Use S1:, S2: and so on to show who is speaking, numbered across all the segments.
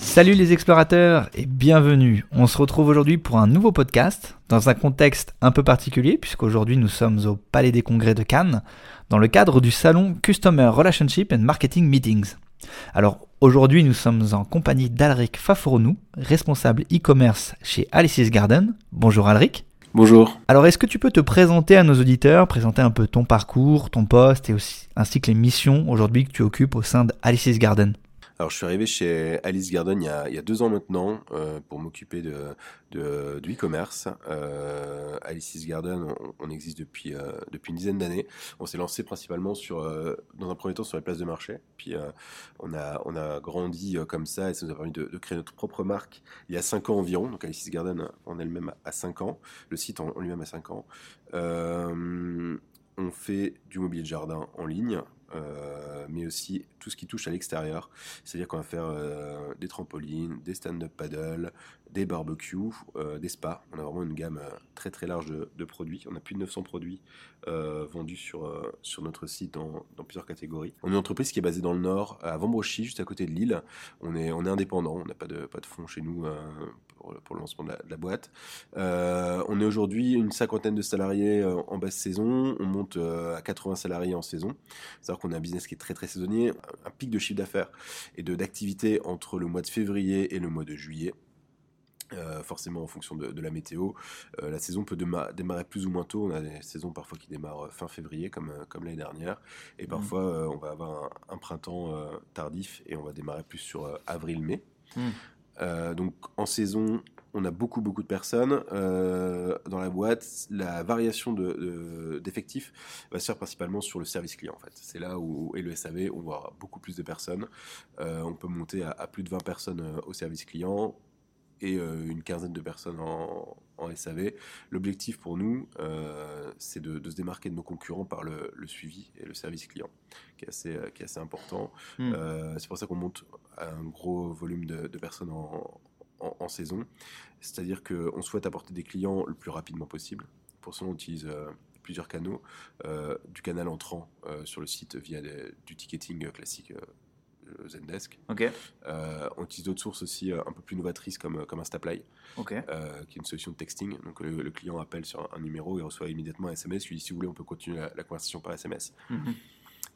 S1: Salut les explorateurs et bienvenue. On se retrouve aujourd'hui pour un nouveau podcast dans un contexte un peu particulier puisqu'aujourd'hui nous sommes au Palais des Congrès de Cannes dans le cadre du salon Customer Relationship and Marketing Meetings. Alors aujourd'hui nous sommes en compagnie d'Alric Fafournou, responsable e-commerce chez Alice's Garden. Bonjour Alric.
S2: Bonjour.
S1: Alors est-ce que tu peux te présenter à nos auditeurs, présenter un peu ton parcours, ton poste et aussi ainsi que les missions aujourd'hui que tu occupes au sein d'Alice's Garden?
S2: Alors, je suis arrivé chez Alice Garden il y a, deux ans maintenant euh, pour m'occuper de, de, du e-commerce. Euh, Alice's Garden, on, existe depuis, euh, depuis une dizaine d'années. On s'est lancé principalement sur, euh, dans un premier temps sur les places de marché. Puis on, a, on a grandi comme ça et ça nous a permis de, créer notre propre marque il y a cinq ans environ. Donc Alice's Garden en elle-même a cinq ans. Le site en, lui-même a cinq ans. on fait du mobilier de jardin en ligne. Mais aussi tout ce qui touche à l'extérieur. C'est-à-dire qu'on va faire euh, des trampolines, des stand-up paddle, des barbecues, euh, des spas. On a vraiment une gamme très très large de, produits. On a plus de 900 produits vendus sur, sur notre site dans, plusieurs catégories. On est une entreprise qui est basée dans le nord, à Vambrochy, juste à côté de Lille. On est, on est indépendant, on n'a pas de, pas de fonds chez nous pour, pour, le lancement de la, de la boîte. on est aujourd'hui une cinquantaine de salariés en basse saison. On monte à 80 salariés en saison. C'est-à-dire qu'on a un business qui est très très saisonnier, un pic de chiffre d'affaires et d'activité entre le mois de février et le mois de juillet. Euh, forcément en fonction de, de la météo. Euh, la saison peut démarrer plus ou moins tôt. On a des saisons parfois qui démarrent euh, fin février, comme, comme l'année dernière. Et mmh. parfois, mmh. euh, on va avoir un, un printemps tardif et on va démarrer plus sur avril-mai. Mmh. donc en saison, on a beaucoup beaucoup de personnes euh, dans la boîte. La variation d'effectifs de, de, va se faire principalement sur le service client. En fait, c'est là où et le SAV, on voit beaucoup plus de personnes. Euh, on peut monter à, à, plus de 20 personnes euh, au service client et une quinzaine de personnes en, en SAV. L'objectif pour nous, euh, c'est de, de, se démarquer de nos concurrents par le, le, suivi et le service client, qui est assez, qui est assez important. Mmh. c'est pour ça qu'on monte un gros volume de, de personnes en, en, en saison. C'est-à-dire qu'on souhaite apporter des clients le plus rapidement possible. Pour ça, on utilise euh, plusieurs canaux. Euh, du canal entrant euh, sur le site via du ticketing classique Zendesk.
S1: Okay.
S2: on utilise d'autres sources aussi un peu plus novatrices comme, comme Instaplay,
S1: okay.
S2: qui est une solution de texting. Donc le, le, client appelle sur un numéro et reçoit immédiatement un SMS. Lui dit si vous voulez, on peut continuer la, la conversation par SMS. Mm -hmm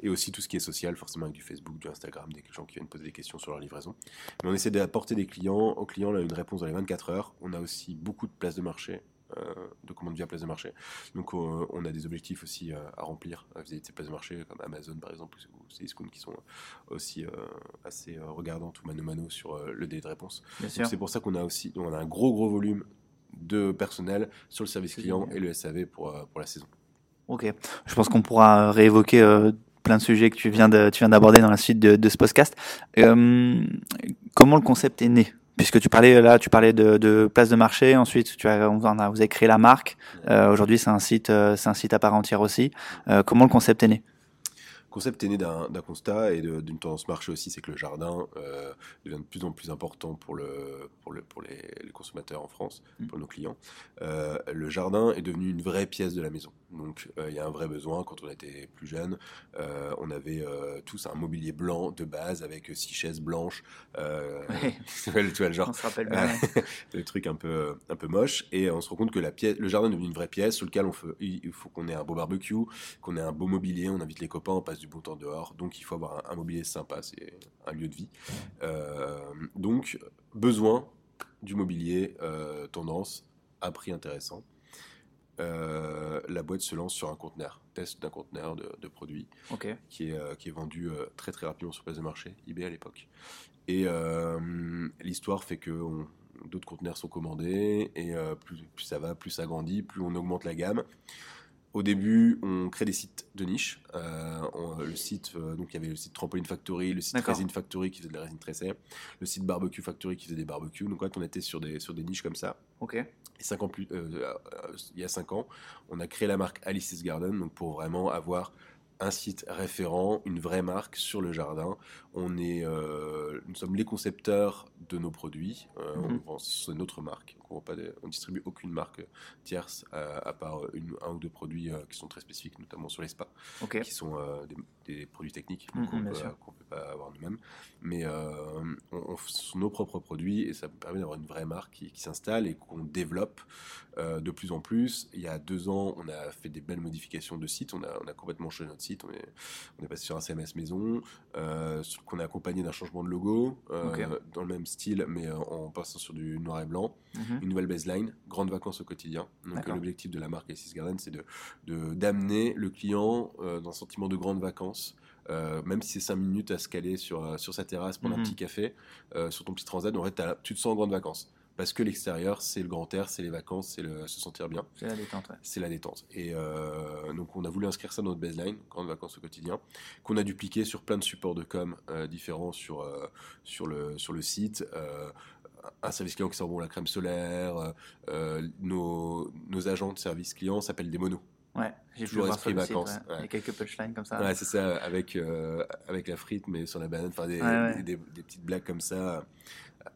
S2: et aussi tout ce qui est social, forcément avec du Facebook, du Instagram, des gens qui viennent poser des questions sur leur livraison. Mais on essaie d'apporter des clients, aux clients là, une réponse dans les 24 heures. On a aussi beaucoup de places de marché, euh, de commandes via place de marché. Donc euh, on a des objectifs aussi euh, à remplir vis-à-vis de ces places de marché, comme Amazon par exemple, ou Cdiscount qui sont aussi assez regardantes ou mano mano sur le délai de réponse. C'est pour ça qu'on a aussi on a un gros gros volume de personnel sur le service client et le SAV pour, pour la saison.
S1: Ok, je pense qu'on pourra réévoquer euh, plein de sujets que tu viens de, tu viens d'aborder dans la suite de, ce podcast. Euh, comment le concept est né? Puisque tu parlais là, tu parlais de, place de marché. Ensuite, tu as, on a, vous avez créé la marque. Euh, Aujourd'hui, c'est un site, euh, c'est un site à part entière aussi. Comment le concept est né?
S2: Concept est né d'un constat et d'une tendance marché aussi, c'est que le jardin euh, devient de plus en plus important pour, le, pour, le, pour les, les consommateurs en France, mmh. pour nos clients. Euh, le jardin est devenu une vraie pièce de la maison. Donc euh, il y a un vrai besoin. Quand on était plus jeune, on avait tous un mobilier blanc de base avec six chaises blanches.
S1: Oui.
S2: tu vois le genre.
S1: On se rappelle bien.
S2: le truc un peu, un peu moche. Et on se rend compte que la pièce, le jardin est devenu une vraie pièce sur lequel on fait, il faut qu'on ait un beau barbecue, qu'on ait un beau mobilier, on invite les copains, on passe du bon temps dehors, donc il faut avoir un, un mobilier sympa, c'est un lieu de vie. Euh, donc, besoin du mobilier euh, tendance à prix intéressant. Euh, la boîte se lance sur un conteneur, test d'un conteneur de, de produits
S1: okay.
S2: qui, est, euh, qui est vendu euh, très très rapidement sur place de marché, eBay à l'époque. Et l'histoire fait que d'autres conteneurs sont commandés et plus, plus, ça va, plus ça grandit, plus on augmente la gamme Au début, on crée des sites de niche. Euh, on- le site, euh, donc il y avait le site Trampoline Factory, le site. Resin Factory qui faisait de la résine tressée, le site Barbecue Factory qui faisait des barbecues. Donc on était sur des, sur des niches comme ça.
S1: Ok.
S2: Et cinq ans plus, euh, il y a 5 ans, on a créé la marque Alice's Garden donc pour vraiment avoir un site référent, une vraie marque sur le jardin. On est, euh, nous sommes les concepteurs de nos produits. Euh,
S1: Mhm.
S2: on vend- C'est notre marque. On, vend pas on distribue aucune marque tierce à, à part une, un ou deux produits euh, qui sont très spécifiques, notamment sur les spas
S1: Ok.
S2: qui sont des, des produits techniques
S1: Mhm,
S2: qu'on
S1: bien
S2: peut, pas avoir nous-mêmes. Mais on, on sont nos propres produits et ça permet d'avoir une vraie marque qui, qui s'installe et qu'on développe de plus en plus. Il y a deux ans, on a fait des belles modifications de site. On a, on a complètement changé notre site. On est, on est passé sur un CMS maison euh, qu'on a accompagné d'un changement de logo euh, dans le même style, mais euh, en passant sur du noir et blanc
S1: Mhm.
S2: une nouvelle baseline, grandes vacances au quotidien. Donc l'objectif de la marque Isis Garden, c'est de d'amener le client dans un sentiment de grandes vacances. euh, même si c'est 5 minutes à se caler sur, sur sa terrasse, prendre
S1: Mhm.
S2: un petit café, euh, sur ton petit transat, en fait, tu te sens en grandes vacances. Parce que l'extérieur, c'est le grand air, c'est les vacances, c'est le- se sentir bien,
S1: C'est la détente, ouais.
S2: c'est la détente. Et euh, donc, on a voulu inscrire ça dans notre baseline, grandes vacances au quotidien, qu'on a dupliqué sur plein de supports de com euh, différents sur, euh, sur, le, sur le site. un service client qui sent bon la crème solaire, euh, nos, nos agents de service client s'appellent des monos.
S1: Ouais, j'ai
S2: Toujours esprit vacances,
S1: ouais.
S2: ouais.
S1: Il y a quelques punchlines comme ça.
S2: Ouais, c'est ça, avec, euh, avec la frite, mais sur la banane, enfin des,
S1: Ouais, ouais.
S2: des, des- des petites blagues comme ça,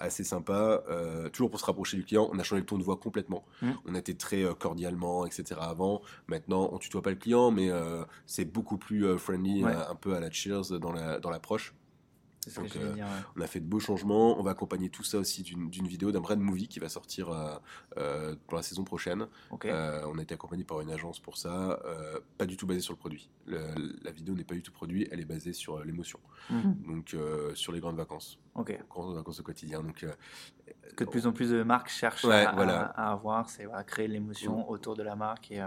S2: assez sympa. euh, toujours pour se rapprocher du client, on a changé le ton de voix complètement.
S1: Mm.
S2: On était très euh, cordialement, etc. avant. Maintenant, on tutoie pas le client, mais euh, c'est beaucoup plus friendly,
S1: Ouais.
S2: un peu à la cheers dans la- dans l'approche.
S1: C'est ce que
S2: Donc, euh,
S1: dire. ouais.
S2: On a fait de beaux changements. On va accompagner tout ça aussi d'une vidéo, d'un brand movie qui va sortir euh, euh, pour la saison prochaine. On a été accompagné par une agence pour ça, pas du tout basée sur le produit. Le- la vidéo n'est pas du tout produit, elle est basée sur l'émotion.
S1: Mhm.
S2: Donc sur les grandes vacances,
S1: Ok.
S2: grandes vacances au quotidien. Donc
S1: Que de plus en plus de marques cherchent
S2: Ouais,
S1: à,
S2: voilà.
S1: à- à avoir, c'est voilà, créer l'émotion autour de la marque et,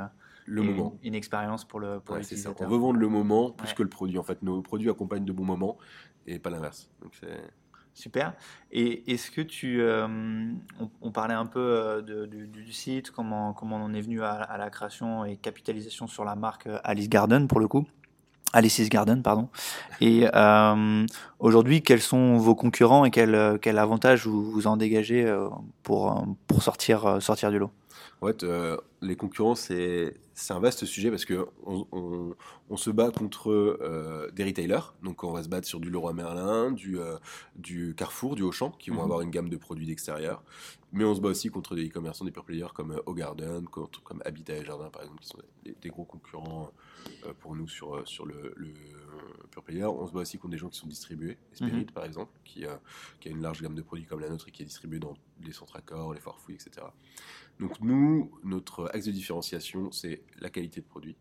S2: le moment.
S1: Une, expérience pour le pour
S2: Ouais, ça. On veut vendre le moment plus
S1: Ouais.
S2: que le produit. En fait, nos produits accompagnent de bons moments et pas l'inverse. Donc c'est
S1: Super. Et est-ce que tu. euh, on, on parlait un peu euh, de- du, du site, comment, comment on en est venu à, à la création et capitalisation sur la marque euh, Alice Garden pour le coup. Alice's Garden, pardon. Et euh, aujourd'hui, quels sont vos concurrents et quel, quel avantage vous, vous en dégagez pour, pour sortir, sortir du lot?
S2: En fait, euh, les concurrents, c'est un vaste sujet parce que on, on- on se bat contre euh, des retailers. Donc, on va se battre sur du Leroy Merlin, du, euh, du Carrefour, du Auchan, qui vont
S1: Mhm.
S2: avoir une gamme de produits d'extérieur. Mais on se bat aussi contre des e-commerçants, des pure players comme euh, Garden, contre- comme Habitat et Jardin, par exemple, qui sont des, des gros concurrents pour nous sur, sur le, le pure player. On se bat aussi contre des gens qui sont distribués, Spirit, par exemple, qui, qui a une large gamme de produits comme la nôtre et qui est distribué dans les centres accords, les foires fouilles, etc. Donc nous, notre axe de différenciation, c'est la qualité de produit,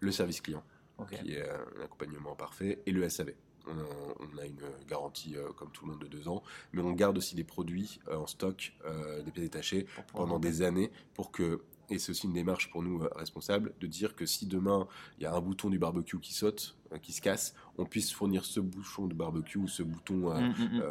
S2: le service client, qui est un accompagnement parfait, et le SAV. On a, on a une garantie euh, comme tout le monde de deux ans, mais on garde aussi des produits euh, en stock, euh, des pièces détachées pendant des années pour que et c'est aussi une démarche pour nous euh, responsables de dire que si demain il y a un bouton du barbecue qui saute, euh, qui se casse, on puisse fournir ce bouchon de barbecue ou ce bouton euh,
S1: Mm, mm, mm.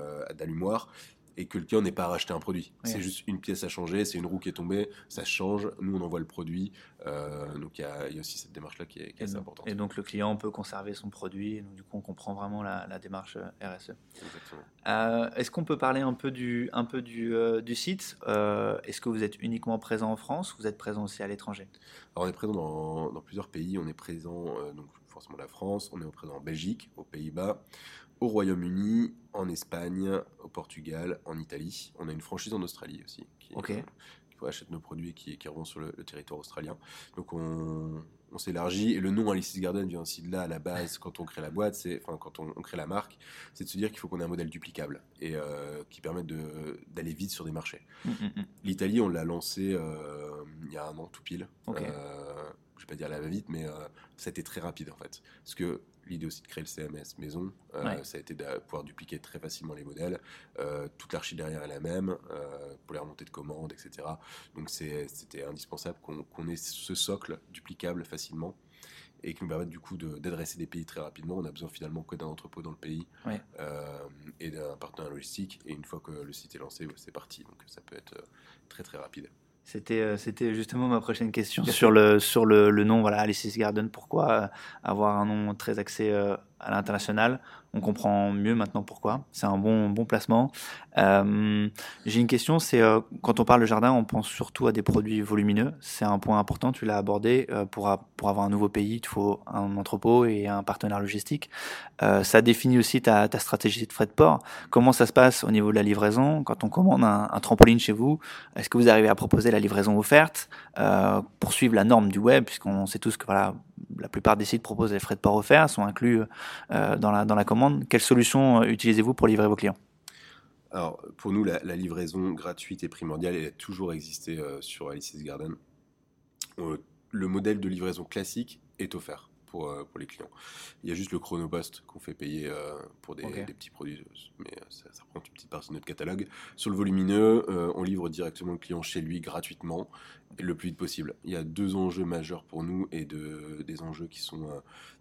S2: Et que le client n'ait pas à racheter un produit.
S1: Oui.
S2: C'est juste une pièce à changer, c'est une roue qui est tombée, ça change, nous on envoie le produit. Euh, donc il y, a il y a aussi cette démarche-là qui est, qui est
S1: Et
S2: assez
S1: donc,
S2: importante.
S1: et donc le client peut conserver son produit, et donc du coup on comprend vraiment la, la démarche euh, RSE.
S2: Exactement.
S1: Euh, Est-ce qu'on peut parler un peu du, un peu du, euh, du site? Est-ce que vous êtes uniquement présent en France Vous êtes présent aussi à l'étranger?
S2: Alors on est présent dans, dans plusieurs pays, on est présent donc forcément la France, on est présent en Belgique, aux Pays-Bas, au Royaume-Uni, en Espagne, au Portugal, en Italie. On a une franchise en Australie aussi qui, euh, qui achète nos produits et qui, qui revend sur le, le territoire australien. Donc on, on s'élargit et le nom Alice's Garden vient aussi de là à la base quand on crée la boîte, c'est enfin quand on, on crée la marque, c'est de se dire qu'il faut qu'on ait un modèle duplicable et euh, qui permette d'aller vite sur des marchés.
S1: Mm, mm, mm.
S2: L'Italie, on l'a lancé euh, il y a un an tout pile. Je vais pas dire la va-vite, mais euh, ça a été très rapide en fait. Parce que l'idée aussi de créer le CMS maison, euh,
S1: Ouais.
S2: ça a été de pouvoir dupliquer très facilement les modèles. Euh, toute l'archi derrière est la même, pour les remontées de commandes, etc. Donc c'était indispensable qu'on ait ce socle duplicable facilement et qui nous permette du coup de- d'adresser des pays très rapidement. On a besoin finalement que d'un entrepôt dans le pays euh, et d'un partenaire logistique. Et une fois que le site est lancé, c'est parti. Donc ça peut être très très rapide.
S1: C'était, c'était justement ma prochaine question sur le, sur le, le nom, voilà, Alice's Garden. Pourquoi avoir un nom très axé à l'international on comprend mieux maintenant pourquoi. C'est un bon, bon placement. Euh, j'ai une question, c'est euh, quand on parle de jardin, on pense surtout à des produits volumineux. C'est un point important, tu l'as abordé. Euh, pour, pour avoir un nouveau pays, il faut un entrepôt et un partenaire logistique. ça définit aussi ta, stratégie de frais de port. Comment ça se passe au niveau de la livraison? Quand on commande un, trampoline chez vous, est-ce que vous arrivez à proposer la livraison offerte? Pour suivre la norme du web, puisqu'on sait tous que voilà, la plupart des sites proposent les frais de port offerts, sont inclus dans, la, dans la commande. Quelle solution utilisez-vous pour livrer vos clients?
S2: Alors, pour nous, la, livraison gratuite et primordiale, elle a toujours existé euh, sur Alice's Garden. Euh, le modèle de livraison classique est offert pour, euh, pour les clients. Il y a juste le chronopost qu'on fait payer pour des, petits produits, mais ça, prend une petite partie de notre catalogue. Sur le volumineux, on livre directement le client chez lui gratuitement le plus vite possible. Il y a deux enjeux majeurs pour nous et de, des enjeux qui sont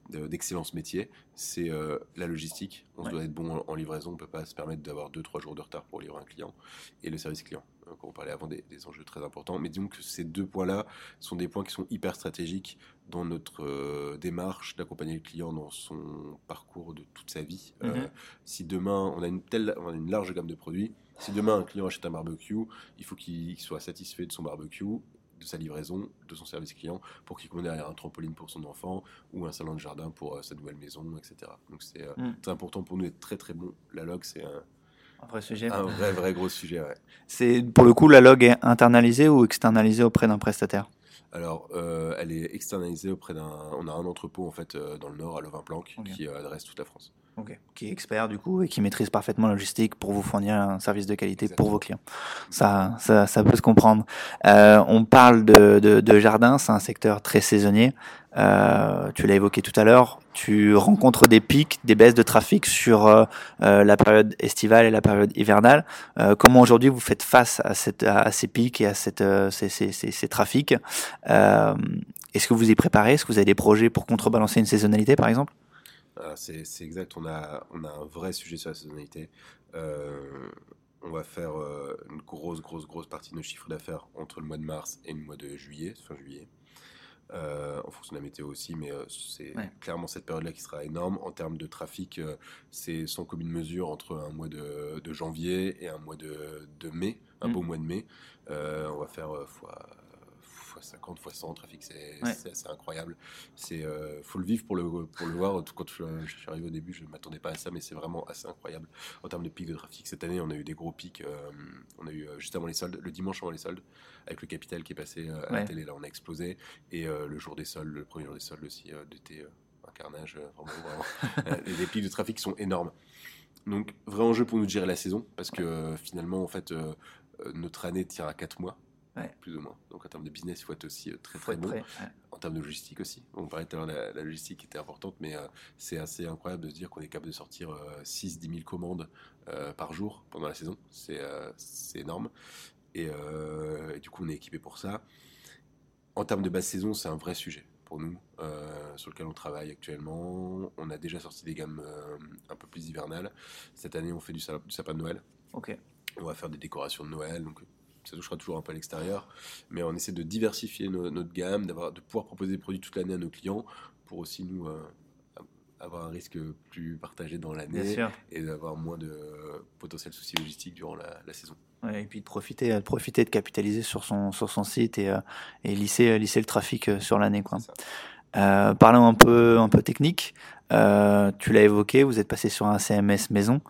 S2: d'excellence métier, c'est euh, la logistique. On doit être bon en, livraison, on ne peut pas se permettre d'avoir 2-3 jours de retard pour livrer un client. Et le service client, euh, on parlait avant des, enjeux très importants. Mais disons que ces deux points-là sont des points qui sont hyper stratégiques dans notre euh, démarche d'accompagner le client dans son parcours de toute sa vie. Mhm. si demain, on a une, telle, on a une large gamme de produits, si demain un client achète un barbecue, il faut qu'il soit satisfait de son barbecue de sa livraison, de son service client, pour qu'il commande derrière un trampoline pour son enfant ou un salon de jardin pour euh, sa nouvelle maison, etc. Donc c'est euh, mm. très important pour nous d'être très très bon. La log, c'est un,
S1: un vrai sujet.
S2: Un vrai, vrai gros sujet, ouais.
S1: C'est, pour le coup, la log est internalisée ou externalisée auprès d'un prestataire?
S2: Alors, euh, elle est externalisée auprès d'un. On a un entrepôt en fait dans le nord à Lovin-Planck qui adresse toute la France.
S1: Qui est expert du coup et qui maîtrise parfaitement la logistique pour vous fournir un service de qualité pour vos clients. Ça, ça, ça, peut se comprendre. Euh, on parle de, de, de jardin, c'est un secteur très saisonnier. Euh, tu l'as évoqué tout à l'heure. Tu rencontres des pics, des baisses de trafic sur euh, la période estivale et la période hivernale. Comment aujourd'hui vous faites face à, cette, à ces pics et à cette, ces, ces, ces, ces, trafics? Est-ce que vous y préparez? Est-ce que vous avez des projets pour contrebalancer une saisonnalité par exemple?
S2: C'est exact, on a, on a un vrai sujet sur la saisonnalité. Euh, on va faire euh, une grosse, grosse, grosse partie de nos chiffres d'affaires entre le mois de mars et le mois de juillet, fin juillet. Euh, en fonction de la météo aussi, mais c'est clairement cette période-là qui sera énorme. En termes de trafic, c'est sans commune mesure entre un mois de, janvier et un mois de, mai, un mm. beau mois de mai. on va faire fois 50 fois 100 trafic, c'est incroyable. C'est euh, faut le vivre pour le, pour le voir. Quand je, suis arrivé au début, je ne m'attendais pas à ça, mais c'est vraiment assez incroyable en termes de pics de trafic. Cette année, on a eu des gros pics. Euh, on a eu euh, juste avant les soldes, le dimanche avant les soldes, avec le capital qui est passé à la télé, là, on a explosé. Et le jour des soldes, le premier jour des soldes aussi, d'été, un carnage. Vraiment, vraiment. les pics de trafic sont énormes. Donc, vrai enjeu pour nous de gérer la saison, parce que finalement, en fait, notre année tient à 4 mois plus ou moins. Donc en termes de business, il faut être aussi euh, très très bon. En termes de logistique aussi. On parlait tout à l'heure, la, logistique était importante, mais euh, c'est assez incroyable de se dire qu'on est capable de sortir 6-10 euh, 000 commandes par jour pendant la saison. C'est énorme. Et, du coup, on est équipé pour ça. En termes de basse saison, c'est un vrai sujet pour nous, sur lequel on travaille actuellement. On a déjà sorti des gammes un peu plus hivernales. Cette année, on fait du, du sapin de Noël.
S1: Ok.
S2: On va faire des décorations de Noël, donc ça touchera toujours un peu à l'extérieur, mais on essaie de diversifier notre gamme, d'avoir, de pouvoir proposer des produits toute l'année à nos clients pour aussi nous euh, avoir un risque plus partagé dans l'année et d'avoir moins de potentiels soucis logistiques durant la, saison.
S1: et puis de profiter, de profiter de capitaliser sur son, sur son site et, euh, et lisser, lisser le trafic euh, sur l'année. Quoi. parlons un peu, un peu technique. tu l'as évoqué, vous êtes passé sur un CMS maison.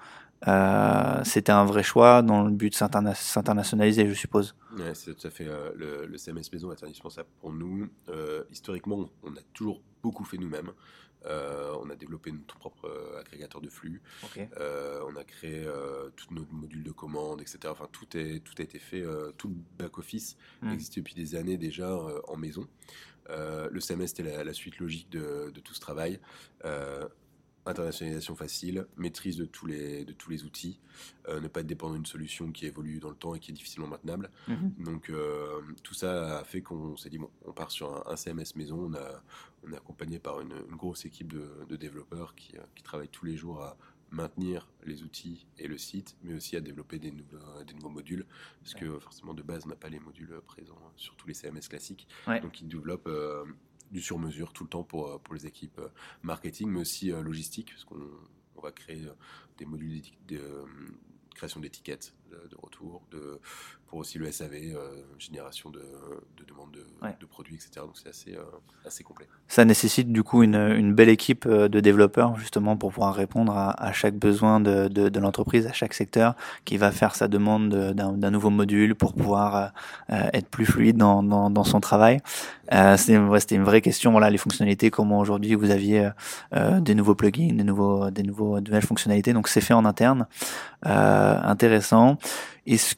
S1: Euh, c'était un vrai choix dans le but de s'internationaliser, je suppose.
S2: Ouais, c'est tout à fait. Euh, le, CMS Maison est indispensable pour nous. Euh, historiquement, on a toujours beaucoup fait nous-mêmes. on a développé notre propre agrégateur de flux. on a créé tous nos modules de commande, etc. Enfin, tout, est, tout a été fait. tout le back-office hmm. existe depuis des années déjà en maison. le CMS était la, suite logique de, de, tout ce travail internationalisation facile, maîtrise de tous les, de tous les outils, euh, ne pas être dépendant d'une solution qui évolue dans le temps et qui est difficilement maintenable. Mhm. Donc euh, tout ça a fait qu'on s'est dit, bon, on part sur un, CMS maison, on, a, on est accompagné par une, grosse équipe de, développeurs qui, euh, qui, travaillent tous les jours à maintenir les outils et le site, mais aussi à développer des nouveaux, des nouveaux modules, parce que forcément de base on n'a pas les modules présents sur tous les CMS classiques. Donc ils développent du sur-mesure tout le temps pour, pour les équipes marketing, mais aussi logistique, parce qu'on on va créer des modules de création d'étiquettes de, retour, de, pour aussi le SAV, euh, génération de, de demandes de, produits, etc. Donc c'est assez, euh, assez complet.
S1: Ça nécessite du coup une, une, belle équipe euh, de développeurs justement pour pouvoir répondre à, à chaque besoin de, de, l'entreprise, à chaque secteur qui va faire sa demande d'un nouveau module pour pouvoir être plus fluide dans, dans, dans son travail. Euh, C'était une vraie question. Voilà, les fonctionnalités, comment aujourd'hui vous aviez des nouveaux plugins, des nouveaux, des nouveaux, de nouvelles fonctionnalités. Donc c'est fait en interne, intéressant. Est-ce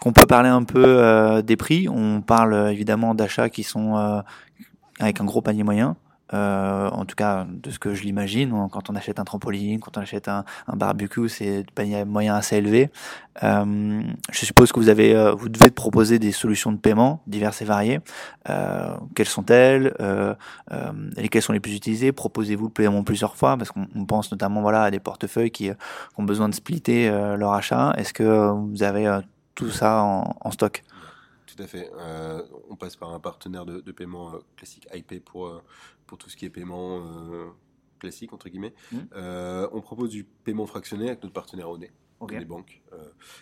S1: qu'on peut parler un peu euh, des prix? On parle euh, évidemment d'achats qui sont euh, avec un gros panier moyen. En tout cas, de ce que je l'imagine, quand on achète un trampoline, quand on achète un, barbecue, c'est panier moyen assez élevé. je suppose que vous avez, vous devez proposer des solutions de paiement diverses et variées. quelles sont-elles? Lesquelles sont les plus utilisées? Proposez-vous le paiement plusieurs fois Parce qu'on pense notamment voilà à des portefeuilles qui ont besoin de splitter leur achat. Est-ce que vous avez tout ça en, stock?
S2: Tout à fait. Euh, on passe par un partenaire de, paiement euh, classique IP pour, euh, pour tout ce qui est paiement classique, entre guillemets. Mmh. on propose du paiement fractionné avec notre partenaire ONE. Les banques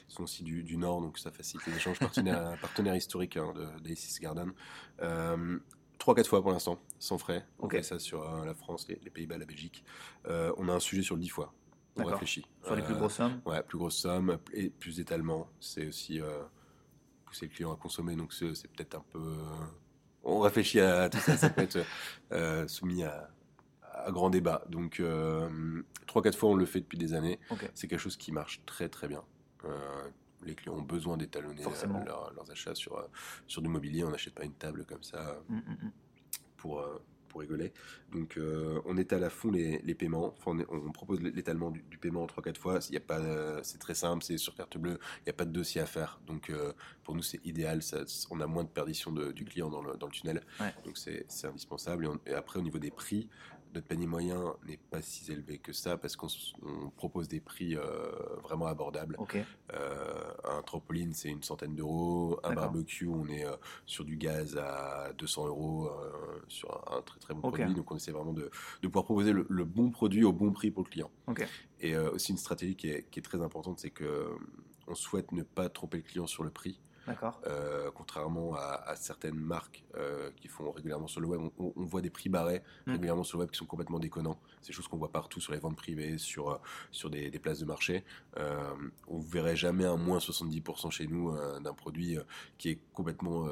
S2: ils sont aussi du, Nord, donc ça facilite les échanges. Partenaire, partenaire historique hein, d'Aces Garden. 3-4 fois pour l'instant, sans frais. On fait ça sur la France, les, les Pays-Bas, la Belgique. on a un sujet sur le 10 fois on réfléchit.
S1: Sur les plus grosses sommes
S2: Ouais, plus grosses sommes et plus d'étalement. C'est aussi pousser le client à consommer, donc c'est peut-être un peu. Euh, on réfléchit à tout ça, ça peut être euh, soumis à, grand débat. Donc, 3-4 fois, on le fait depuis des années. C'est quelque chose qui marche très très bien. les clients ont besoin d'étalonner leurs achats sur, sur du mobilier. On n'achète pas une table comme ça mmh, mmh, mmh. pour pour rigoler. Donc euh, on étale à fond les, paiements. on, propose l'étalement du, paiement en 3-4 fois. Il y a pas, c'est très simple, c'est sur carte bleue. Il n'y a pas de dossier à faire. Donc euh, pour nous c'est idéal. Ça, on a moins de perdition du client dans le, tunnel. Donc c'est indispensable. Et, après au niveau des prix, notre panier moyen n'est pas si élevé que ça parce qu'on propose des prix euh, vraiment abordables. Euh, un trampoline, c'est une centaine d'euros. Un barbecue, on est euh, sur du gaz à 200 euros sur un, très très bon produit. Donc on essaie vraiment de, pouvoir proposer le, bon produit au bon prix pour le client. Et aussi une stratégie qui est, qui est très importante, c'est que on souhaite ne pas tromper le client sur le prix. Euh, contrairement à, certaines marques euh, qui font régulièrement sur le web, on, voit des prix barrés mm. régulièrement sur le web qui sont complètement déconnants. C'est des choses qu'on voit partout sur les ventes privées, sur, euh, sur des, places de marché. on ne verrait jamais un moins 70% chez nous d'un produit qui est complètement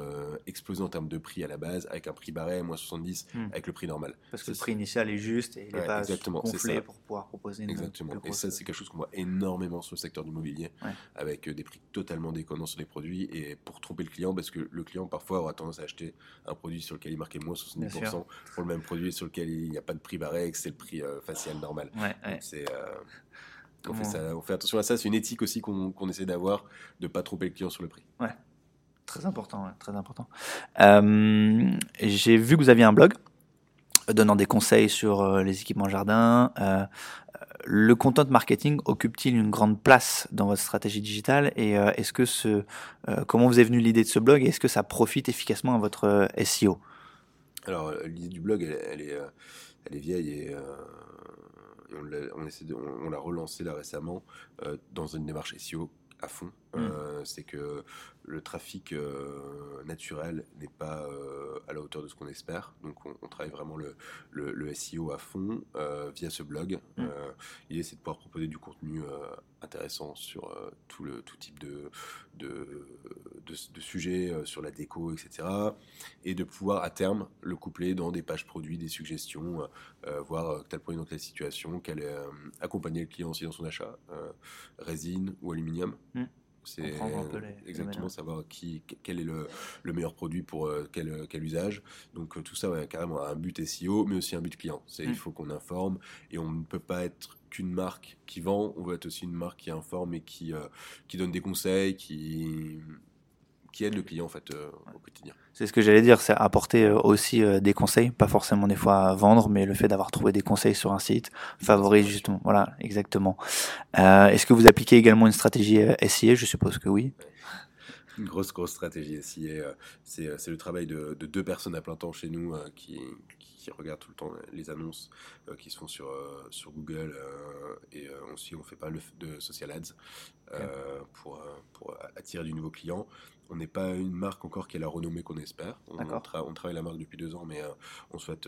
S2: explosé en termes de prix à la base, avec un prix barré, moins 70, mm. avec le prix normal.
S1: Parce que le prix initial est juste et il n'est pas exactement, gonflé pour pouvoir proposer une
S2: Exactement. Et ça, c'est quelque chose qu'on voit énormément sur le secteur du mobilier, avec des prix totalement déconnants sur les produits et pour tromper le client, parce que le client parfois aura tendance à acheter un produit sur lequel il marquait moins 70% pour le même produit sur lequel il n'y a pas de prix barré et que c'est le prix euh, facial normal. C'est, euh, on, fait ça, on, fait attention à ça, c'est une éthique aussi qu'on, essaie d'avoir, de pas tromper le client sur le prix.
S1: Ouais. Très important, très important. Euh, j'ai vu que vous aviez un blog donnant des conseils sur les équipements jardin, le content marketing occupe-t-il une grande place dans votre stratégie digitale et euh, est-ce que ce, euh, comment vous est venue l'idée de ce blog et est-ce que ça profite efficacement à votre euh, SEO
S2: Alors l'idée du blog, elle, est, vieille et, on l'a relancé là récemment dans une démarche SEO à fond. Mm. c'est que le trafic euh, naturel n'est pas euh, à la hauteur de ce qu'on espère. Donc on, travaille vraiment le, le, SEO à fond euh, via ce blog. Mm. L'idée c'est de pouvoir proposer du contenu intéressant sur tout, le, tout type de, de, de, sujets, sur la déco, etc. Et de pouvoir à terme le coupler dans des pages produits, des suggestions, voir tel point dans telle situation, quel, accompagner le client aussi dans son achat, résine ou aluminium. Mm. C'est exactement savoir qui, quel est le, le meilleur produit pour euh, quel, quel, usage. Donc euh, tout ça, ouais, carrément un but SEO, mais aussi un but client. C'est il mm. faut qu'on informe et on ne peut pas être qu'une marque qui vend. On veut être aussi une marque qui informe et qui, euh, qui donne des conseils, qui qui aide le client en fait au quotidien.
S1: C'est ce que j'allais dire, c'est apporter aussi des conseils, pas forcément des fois à vendre, mais le fait d'avoir trouvé des conseils sur un site favorise justement. Voilà, exactement. Est-ce que vous appliquez également une stratégie SIA Je suppose que oui.
S2: Une grosse, grosse stratégie SIA. C'est le travail de, de, deux personnes à plein temps chez nous qui, qui regardent tout le temps les annonces euh, qui se font sur, euh, sur Google euh, et aussi on fait pas le de social ads pour, pour attirer du nouveau client. On n'est pas une marque encore qui a la renommée qu'on espère. On, on, travaille la marque depuis deux ans, mais on souhaite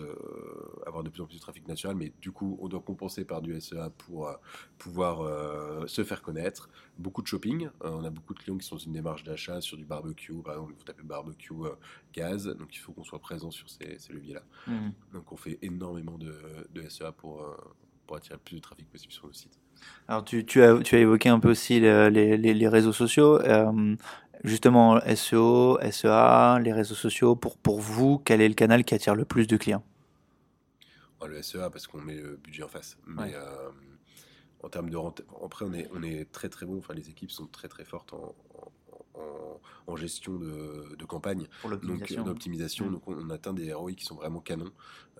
S2: avoir de plus en plus de trafic naturel. Mais du coup, on doit compenser par du SEA pour pouvoir se faire connaître. Beaucoup de shopping. on a beaucoup de clients qui sont dans une démarche d'achat sur du barbecue. Par exemple, vous tapez barbecue gaz. Donc, il faut qu'on soit présent sur ces, leviers-là. Mmh. Donc on fait énormément de, SEA pour, euh, pour attirer le plus de trafic possible sur le site.
S1: Alors tu, tu, as, tu as évoqué un peu aussi les, les, les réseaux sociaux. Euh, justement, SEO, SEA, les réseaux sociaux, pour, pour vous, quel est le canal qui attire le plus de clients?
S2: Oh, Le SEA parce qu'on met le budget en face. Mais euh, en termes de rente, après on est, on est très très bon, enfin les équipes sont très très fortes en, en, gestion de, campagne, donc d'optimisation. Donc on, atteint des ROI qui sont vraiment canons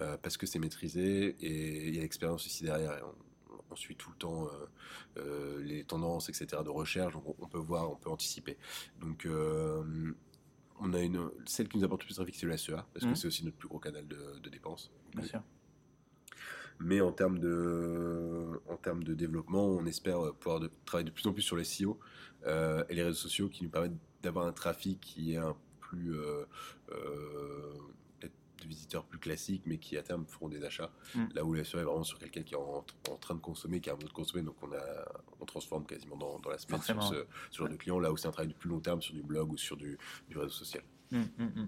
S2: euh, parce que c'est maîtrisé et il y a l'expérience aussi derrière. On, suit tout le temps euh, euh, les tendances, etc. de recherche, donc on, peut voir, on peut anticiper. Donc on a une, celle qui nous apporte le plus de trafic, c'est le SEA, parce que mmh. c'est aussi notre plus gros canal de, dépenses. Bien sûr. Mais en termes, de, en termes de développement, on espère pouvoir travailler de plus en plus sur les SEO euh, et les réseaux sociaux qui nous permettent d'avoir un trafic qui est un plus euh, euh, visiteurs plus classiques, mais qui à terme feront des achats. Mm. Là où la SEO est vraiment sur quelqu'un qui est en, train de consommer, qui a envie de consommer, donc on, a, on transforme quasiment dans, dans la semaine sur ce, genre de client. Là où c'est un travail de plus long terme sur du blog ou sur du, du réseau social. Mm,
S1: mm,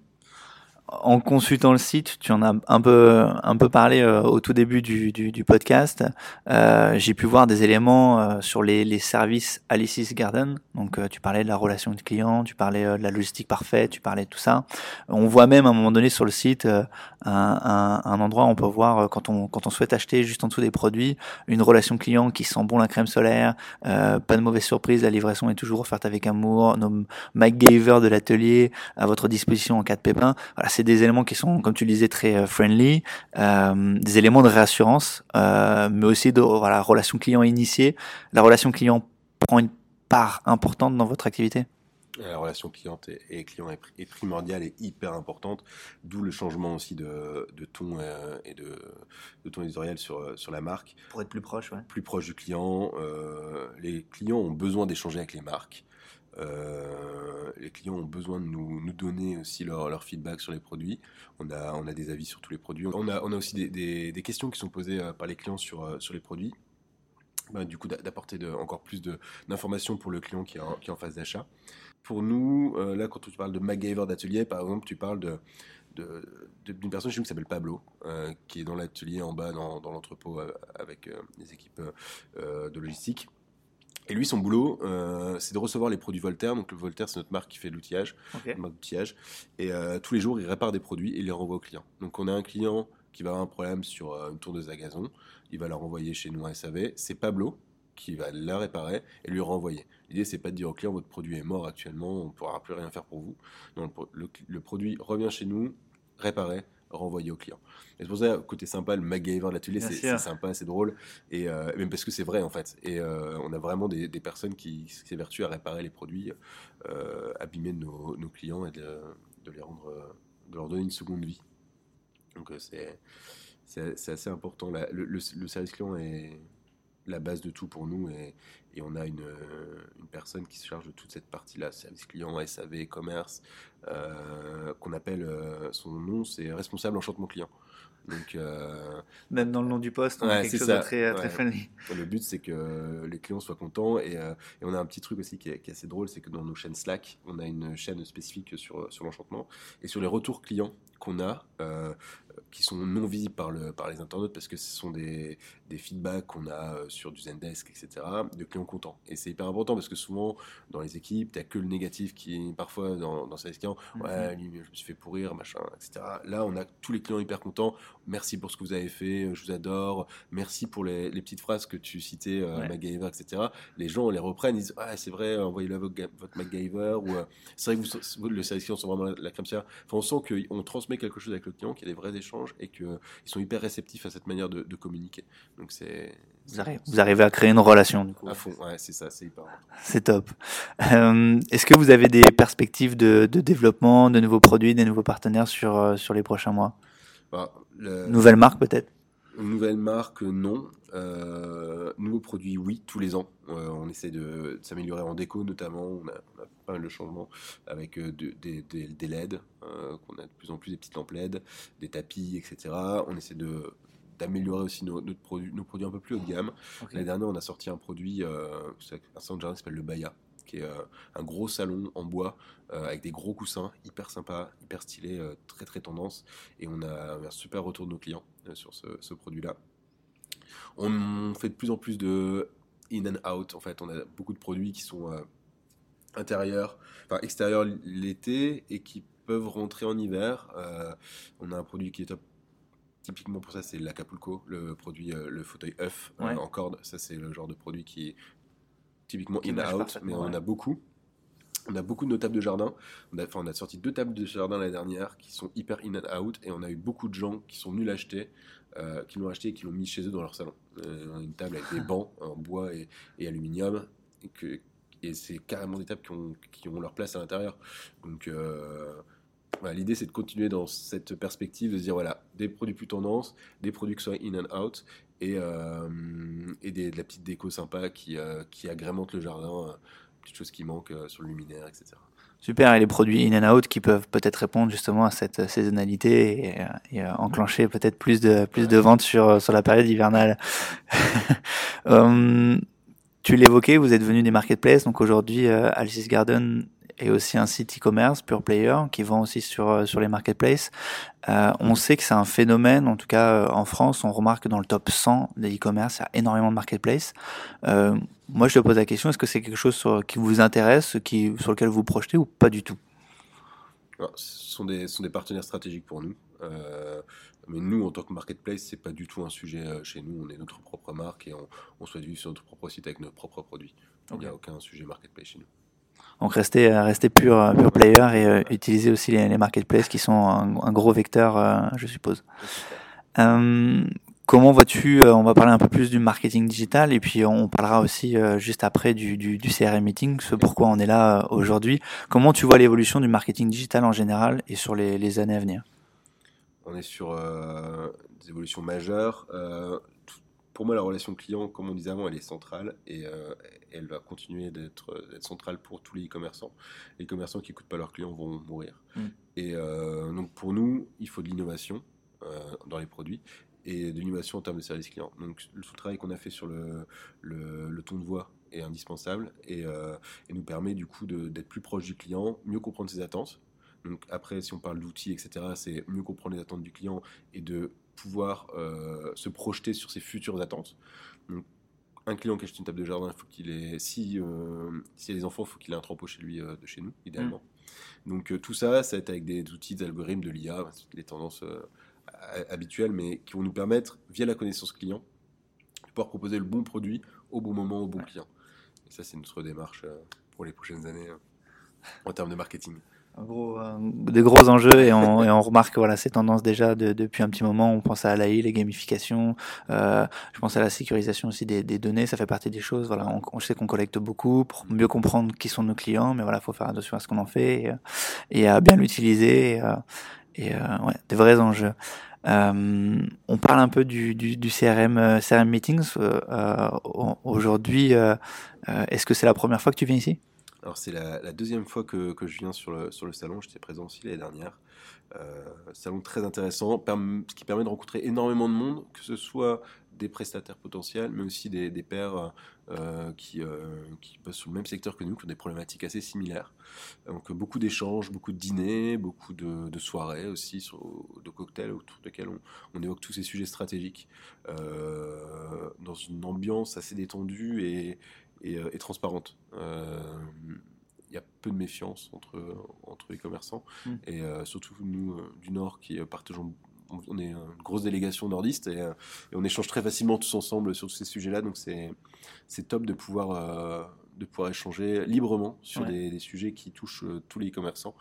S1: en consultant le site, tu en as un peu un peu parlé euh, au tout début du, du, podcast. Euh, J'ai pu voir des éléments euh, sur les, les, services Alice's Garden. Donc tu parlais de la relation de client, tu parlais de la logistique parfaite, tu parlais de tout ça. On voit même à un moment donné sur le site un, un, endroit où on peut voir quand on quand on souhaite acheter juste en dessous des produits une relation client qui sent bon la crème solaire, pas de mauvaise surprise, la livraison est toujours offerte avec amour, nos MacGyver de l'atelier à votre disposition en cas de pépin. C'est des éléments qui sont, comme tu le disais, très euh, friendly, euh, des éléments de réassurance, euh, mais aussi de voilà, relation client initiée. La relation client prend une part importante dans votre activité
S2: la relation client et, client est, primordiale et hyper importante, d'où le changement aussi de, ton et de, de, ton éditorial sur, sur la marque.
S1: Pour être plus proche, ouais.
S2: Plus proche du client. les clients ont besoin d'échanger avec les marques. Euh, les clients ont besoin de nous, donner aussi leur, feedback sur les produits. On a, des avis sur tous les produits. On a, aussi des, questions qui sont posées euh, par les clients sur, euh, les produits. Bah, du coup, d'apporter encore plus d'informations pour le client qui est en, phase d'achat. Pour nous, là, quand tu parles de MacGyver d'atelier, par exemple, tu parles d'une personne chez nous qui s'appelle Pablo, qui est dans l'atelier en bas dans l'entrepôt avec les équipes de logistique. Et lui, son boulot, euh, c'est de recevoir les produits Voltaire. Donc, le Voltaire, c'est notre marque qui fait l'outillage. Et euh, tous les jours, il répare des produits et il les renvoie au client. Donc, on a un client qui va avoir un problème sur euh, une tourneuse à gazon. Il va la renvoyer chez nous à SAV. C'est Pablo qui va la réparer et lui renvoyer. L'idée, c'est pas de dire au client votre produit est mort actuellement, on ne pourra plus rien faire pour vous. Non, le produit revient chez nous, réparé, renvoyé au client. Et c'est pour ça, côté sympa, le MacGyver de l'atelier, c'est sympa, c'est drôle, et euh, même parce que c'est vrai en fait. Et euh, on a vraiment des, personnes qui s'évertuent à réparer les produits euh, abîmés de nos, clients et de, les rendre, de leur donner une seconde vie. Donc c'est c'est assez important. le, service client est la base de tout pour nous et, et on a une, une, personne qui se charge de toute cette partie-là, service client, SAV, commerce, euh, qu'on appelle, euh, son nom, c'est responsable enchantement client. Donc,
S1: euh, Même dans le nom du poste, on a quelque chose de très, très friendly.
S2: Le but, c'est que les clients soient contents. Et, et, on a un petit truc aussi qui est, qui est assez drôle, c'est que dans nos chaînes Slack, on a une chaîne spécifique sur, sur l'enchantement. Et sur les retours clients qu'on a, qui sont non visibles par, le, par les internautes parce que ce sont des, des feedbacks qu'on a euh, sur du Zendesk, etc., de clients contents. Et c'est hyper important parce que souvent, dans les équipes, tu n'as que le négatif qui, parfois, dans, dans service client, mhm. ouais, lui, je me suis fait pourrir, machin, etc. Là, on a tous les clients hyper contents. Merci pour ce que vous avez fait, je vous adore. Merci pour les, les petites phrases que tu citais, euh, MacGyver, etc. Les gens, on les reprennent, ils disent, ah, c'est vrai, envoyez-le votre, votre MacGyver. Ou euh, c'est vrai que vous, le service client sont vraiment la, crème Enfin, on sent qu'on transmet quelque chose avec le client, qu'il y a des vrais échanges et qu'ils sont hyper réceptifs à cette manière de, de communiquer. Donc c'est
S1: vous, vous, arrivez à créer une relation du coup.
S2: À fond, ouais, c'est ça, c'est hyper
S1: C'est top. Euh, Est-ce que vous avez des perspectives de, de, développement, de nouveaux produits, des nouveaux partenaires sur, euh, sur les prochains mois? Bah, le... Nouvelle marque peut-être?
S2: Nouvelle marque, non. Euh, nouveaux produits, oui, tous les ans. Euh, on essaie de, s'améliorer en déco notamment. On a, on a, pas mal de changements avec de, des, LED, euh, qu'on a de plus en plus des petites lampes LED, des tapis, etc. On essaie de d'améliorer aussi nos, notre produit, nos produits un peu plus haut de gamme. Okay. L'année dernière, on a sorti un produit, euh, un salon de jardin qui s'appelle le Baya, qui est euh, un gros salon en bois euh, avec des gros coussins, hyper sympa, hyper stylé, euh, très très tendance. Et on a un super retour de nos clients sur ce, ce produit-là. On fait de plus en plus de in and out. En fait, on a beaucoup de produits qui sont intérieurs, enfin extérieurs l'été et qui peuvent rentrer en hiver. on a un produit qui est top Typiquement pour ça, c'est l'Acapulco, le produit, euh, le fauteuil œuf ouais. euh, en corde. Ça, c'est le genre de produit qui est typiquement in-out, mais on en a beaucoup. On a beaucoup de nos tables de jardin. On a, enfin, on a sorti deux tables de jardin l'année dernière qui sont hyper in and out, et on a eu beaucoup de gens qui sont venus l'acheter, euh, qui l'ont acheté et qui l'ont mis chez eux dans leur salon. Euh, une table avec des bancs en bois et, et aluminium, et, que, et c'est carrément des tables qui ont, qui ont leur place à l'intérieur. Donc euh, voilà, L'idée, c'est de continuer dans cette perspective, de se dire, voilà, des produits plus tendance, des produits qui soient in and out, et, euh, et des, de la petite déco sympa qui, euh, qui agrémente le jardin, euh, petites choses qui manquent euh, sur le luminaire, etc.
S1: Super, et les produits in and out qui peuvent peut-être répondre justement à cette saisonnalité et, et euh, enclencher peut-être plus de, plus de ventes sur, sur la période hivernale. um, tu l'évoquais, vous êtes venu des marketplaces, donc aujourd'hui, euh, Alice's Garden et aussi un site e-commerce, Pure Player, qui vend aussi sur, euh, sur les marketplaces. Euh, on sait que c'est un phénomène, en tout cas euh, en France, on remarque dans le top 100 des e-commerce, il y a énormément de marketplaces. Euh, moi, je te pose la question, est-ce que c'est quelque chose sur, qui vous intéresse, qui, sur lequel vous vous projetez ou pas du tout?
S2: Alors, Ce sont des, sont des partenaires stratégiques pour nous. Euh, mais nous, en tant que marketplace, c'est pas du tout un sujet chez nous. On est notre propre marque et on, on soit sur notre propre site avec nos propres produits. Okay. Il n'y a aucun sujet marketplace chez nous.
S1: Donc rester, rester pur, pur player et euh, utiliser aussi les, marketplaces qui sont un, gros vecteur, euh, je suppose. Euh, comment vois-tu, on va parler un peu plus du marketing digital et puis on parlera aussi juste après du, du, du, CRM meeting, ce pourquoi on est là aujourd'hui. Comment tu vois l'évolution du marketing digital en général et sur les, les années à venir?
S2: On est sur des évolutions majeures pour moi, la relation client, comme on disait avant, elle est centrale et euh, elle va continuer d'être centrale pour tous les e-commerçants. Les commerçants qui n'écoutent pas leurs clients vont mourir. Mm. Et euh, donc, pour nous, il faut de l'innovation euh, dans les produits et de l'innovation en termes de service client. Donc, le travail qu'on a fait sur le, le, le, ton de voix est indispensable et, euh, et nous permet du coup d'être plus proche du client, mieux comprendre ses attentes. Donc, après, si on parle d'outils, etc., c'est mieux comprendre les attentes du client et de pouvoir euh, se projeter sur ses futures attentes. Donc, un client qui achète une table de jardin, faut qu'il ait, si euh, s'il y a des enfants, il faut qu'il ait un trempeau chez lui euh, de chez nous, idéalement. Mmh. Donc euh, tout ça, ça va être avec des outils, des algorithmes de l'IA, les tendances habituelles, mais qui vont nous permettre, via la connaissance client, de pouvoir proposer le bon produit au bon moment au bon client. Et ça, c'est notre démarche pour les prochaines années en termes de marketing
S1: un gros, euh, des gros enjeux et on, et on remarque voilà ces tendances déjà de, depuis un petit moment. On pense à l'AI, les gamifications. Euh, je pense à la sécurisation aussi des, des, données. Ça fait partie des choses. Voilà, on, on sait qu'on collecte beaucoup pour mieux comprendre qui sont nos clients, mais voilà, faut faire attention à ce qu'on en fait et, et, à bien l'utiliser. Et, euh, et euh, ouais, des vrais enjeux. Euh, on parle un peu du, du, du CRM, euh, CRM meetings. Aujourd'hui, est-ce que c'est la première fois que tu viens ici?
S2: Alors c'est la, deuxième fois que, je viens sur le, salon, j'étais présent aussi l'année dernière. Euh, salon très intéressant, qui permet de rencontrer énormément de monde, que ce soit des prestataires potentiels, mais aussi des, des pairs euh, qui, euh, qui bossent sur le même secteur que nous, qui ont des problématiques assez similaires. Donc beaucoup d'échanges, beaucoup de dîners, beaucoup de, soirées aussi, de cocktails autour desquels on, on, évoque tous ces sujets stratégiques euh, dans une ambiance assez détendue et, et, et transparente. Il y a peu de méfiance entre, entre les commerçants mmh. et surtout nous du Nord qui partageons on est une grosse délégation nordiste et, et, on échange très facilement tous ensemble sur tous ces sujets-là. Donc c'est c'est top de pouvoir euh, de pouvoir échanger librement sur ouais. des, des, sujets qui touchent euh, tous les commerçants.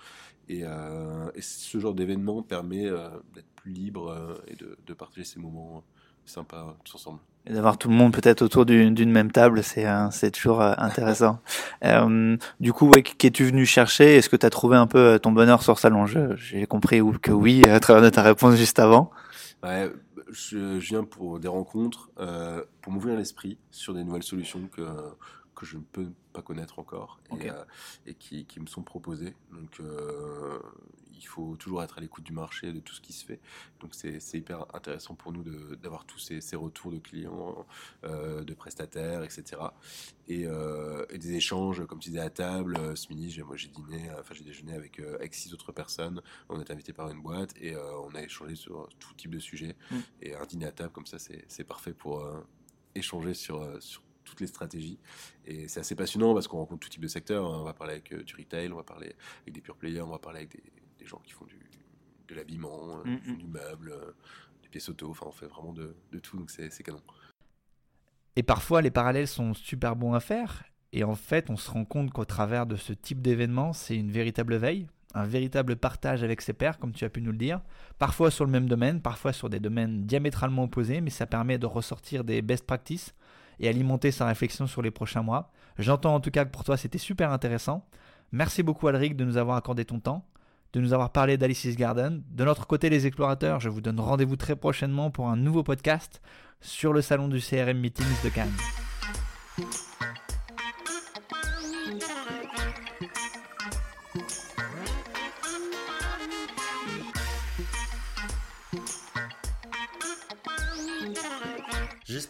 S2: Et, euh, et, ce genre d'événement permet euh, d'être plus libre euh, et de, de, partager ces moments sympas tous ensemble.
S1: Et d'avoir tout le monde peut-être autour d'une même table, c'est c'est toujours intéressant. euh, du coup, ouais, qu'es-tu venu chercher? Est-ce que tu as trouvé un peu ton bonheur sur Salon? J'ai compris que oui à travers de ta réponse juste avant.
S2: Ouais, je, je viens pour des rencontres, euh, pour m'ouvrir l'esprit sur des nouvelles solutions que, que je ne peux pas connaître encore okay. et, euh, et qui, qui, me sont proposées. Donc euh, il faut toujours être à l'écoute du marché, de tout ce qui se fait. Donc c'est hyper intéressant pour nous d'avoir tous ces, ces, retours de clients, euh, de prestataires, etc. Et, euh, et, des échanges, comme tu disais à table. Ce midi, moi j'ai dîné, enfin j'ai déjeuné avec, euh, avec six autres personnes. On est invité par une boîte et euh, on a échangé sur tout type de sujet. Mmh. Et un dîner à table comme ça, c'est parfait pour euh, échanger sur, sur toutes les stratégies. Et c'est assez passionnant parce qu'on rencontre tout type de secteur. On va parler avec euh, du retail, on va parler avec des pure players, on va parler avec des, des gens qui font du, de l'habillement, mm -hmm. du meuble, euh, des pièces auto. Enfin, on fait vraiment de, de tout, donc c'est canon.
S1: Et parfois, les parallèles sont super bons à faire. Et en fait, on se rend compte qu'au travers de ce type d'événement, c'est une véritable veille, un véritable partage avec ses pairs, comme tu as pu nous le dire, parfois sur le même domaine, parfois sur des domaines diamétralement opposés, mais ça permet de ressortir des best practices et alimenter sa réflexion sur les prochains mois. J'entends en tout cas que pour toi c'était super intéressant. Merci beaucoup Alric de nous avoir accordé ton temps, de nous avoir parlé d'Alice's Garden. De notre côté les explorateurs, je vous donne rendez-vous très prochainement pour un nouveau podcast sur le salon du CRM Meetings de Cannes.